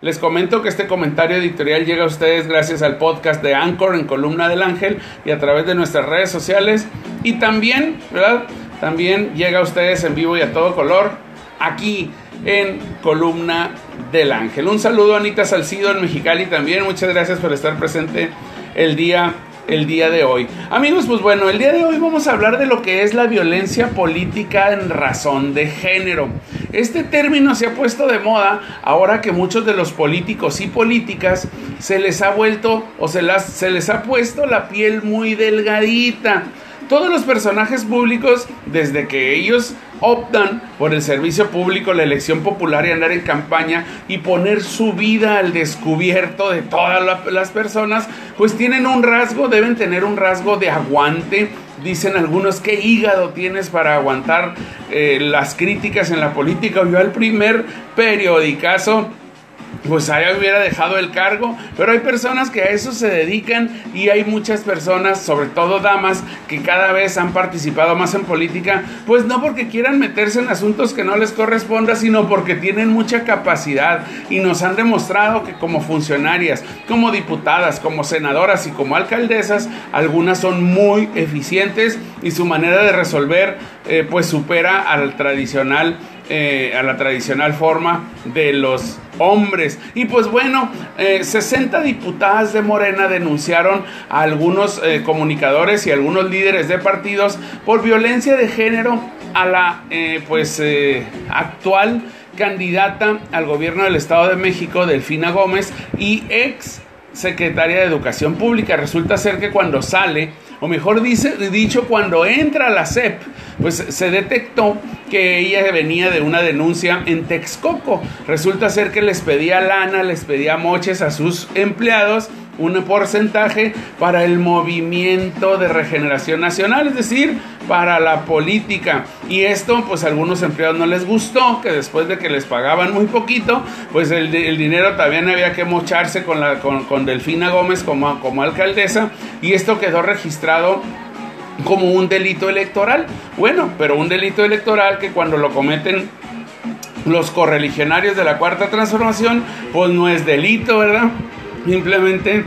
Les comento que este comentario editorial llega a ustedes gracias al podcast de Anchor en Columna del Ángel y a través de nuestras redes sociales. Y también, ¿verdad? También llega a ustedes en vivo y a todo color aquí en Columna del Ángel. Un saludo a Anita Salcido en Mexicali también. Muchas gracias por estar presente el día el día de hoy. Amigos, pues bueno, el día de hoy vamos a hablar de lo que es la violencia política en razón de género. Este término se ha puesto de moda ahora que muchos de los políticos y políticas se les ha vuelto o se, las, se les ha puesto la piel muy delgadita. Todos los personajes públicos, desde que ellos optan por el servicio público, la elección popular y andar en campaña y poner su vida al descubierto de todas las personas, pues tienen un rasgo, deben tener un rasgo de aguante. Dicen algunos, ¿qué hígado tienes para aguantar eh, las críticas en la política? Yo al primer periodicazo pues ahí hubiera dejado el cargo, pero hay personas que a eso se dedican y hay muchas personas, sobre todo damas, que cada vez han participado más en política, pues no porque quieran meterse en asuntos que no les corresponda, sino porque tienen mucha capacidad y nos han demostrado que como funcionarias, como diputadas, como senadoras y como alcaldesas, algunas son muy eficientes y su manera de resolver eh, pues supera al tradicional eh, a la tradicional forma de los hombres. Y pues bueno, 60 eh, diputadas de Morena denunciaron a algunos eh, comunicadores y algunos líderes de partidos por violencia de género a la pues actual candidata al gobierno del Estado de México, Delfina Gómez, y ex secretaria de Educación Pública. Resulta ser que cuando sale o mejor dice, dicho, cuando entra a la CEP, pues se detectó que ella venía de una denuncia en Texcoco. Resulta ser que les pedía lana, les pedía moches a sus empleados un porcentaje para el movimiento de regeneración nacional, es decir, para la política. Y esto, pues a algunos empleados no les gustó, que después de que les pagaban muy poquito, pues el, dinero también había que mocharse con, la, con, Delfina Gómez como, como alcaldesa, y esto quedó registrado como un delito electoral. Bueno, pero un delito electoral que cuando lo cometen los correligionarios de la cuarta transformación, pues no es delito, ¿verdad? Simplemente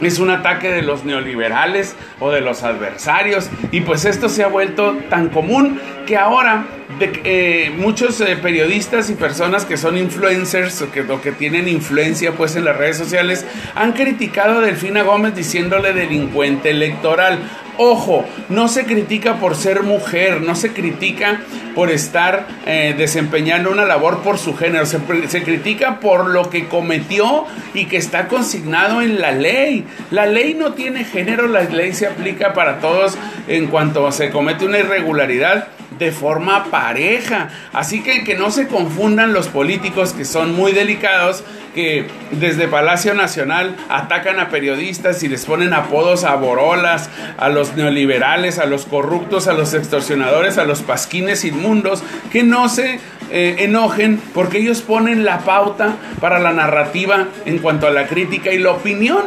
es un ataque de los neoliberales o de los adversarios y pues esto se ha vuelto tan común que ahora eh, muchos eh, periodistas y personas que son influencers o que, o que tienen influencia pues en las redes sociales han criticado a Delfina Gómez diciéndole delincuente electoral. Ojo, no se critica por ser mujer, no se critica por estar eh, desempeñando una labor por su género, se, se, critica por lo que cometió y que está consignado en la ley. La ley no tiene género, la ley se aplica para todos en cuanto se comete una irregularidad de forma pareja. Así que que no se confundan los políticos que son muy delicados, que desde Palacio Nacional atacan a periodistas y les ponen apodos a borolas, a los neoliberales, a los corruptos, a los extorsionadores, a los pasquines inmundos, que no se eh, enojen porque ellos ponen la pauta para la narrativa en cuanto a la crítica y la opinión.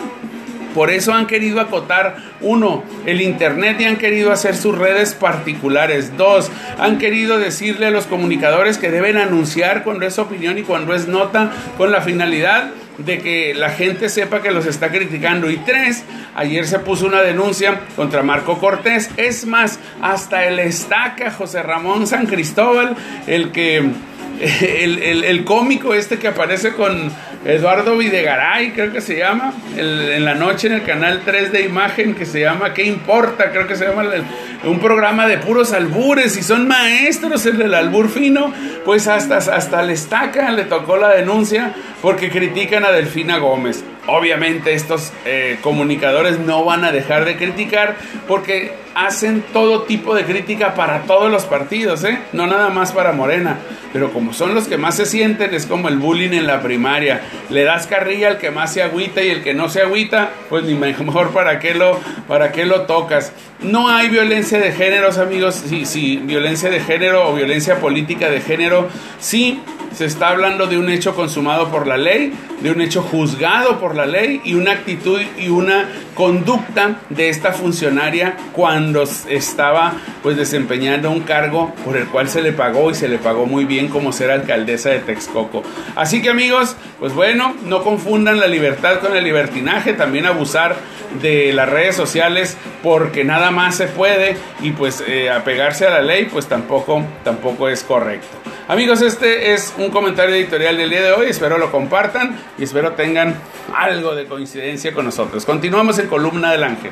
Por eso han querido acotar, uno, el Internet y han querido hacer sus redes particulares. Dos, han querido decirle a los comunicadores que deben anunciar cuando es opinión y cuando es nota con la finalidad de que la gente sepa que los está criticando. Y tres, ayer se puso una denuncia contra Marco Cortés. Es más, hasta el estaca José Ramón San Cristóbal, el que el, cómico este que aparece con Eduardo Videgaray, creo que se llama, en la noche en el canal 3 de imagen que se llama ¿Qué importa? Creo que se llama un programa de puros albures y son maestros el del albur fino, pues hasta, hasta le estaca, le tocó la denuncia porque critican a Delfina Gómez. Obviamente estos eh, comunicadores no van a dejar de criticar porque hacen todo tipo de crítica para todos los partidos, ¿eh? no nada más para Morena. Pero como son los que más se sienten, es como el bullying en la primaria. Le das carrilla al que más se agüita y el que no se agüita, pues ni mejor para qué lo, para qué lo tocas. No hay violencia de géneros, amigos. Sí, sí, violencia de género o violencia política de género. Sí, se está hablando de un hecho consumado por la ley, de un hecho juzgado por la ley y una actitud y una conducta de esta funcionaria cuando estaba pues desempeñando un cargo por el cual se le pagó y se le pagó muy bien como ser alcaldesa de Texcoco. Así que amigos, pues bueno, no confundan la libertad con el libertinaje, también abusar de las redes sociales porque nada más se puede y pues eh, apegarse a la ley pues tampoco, tampoco es correcto. Amigos, este es un comentario editorial del día de hoy. Espero lo compartan y espero tengan algo de coincidencia con nosotros. Continuamos en Columna del Ángel.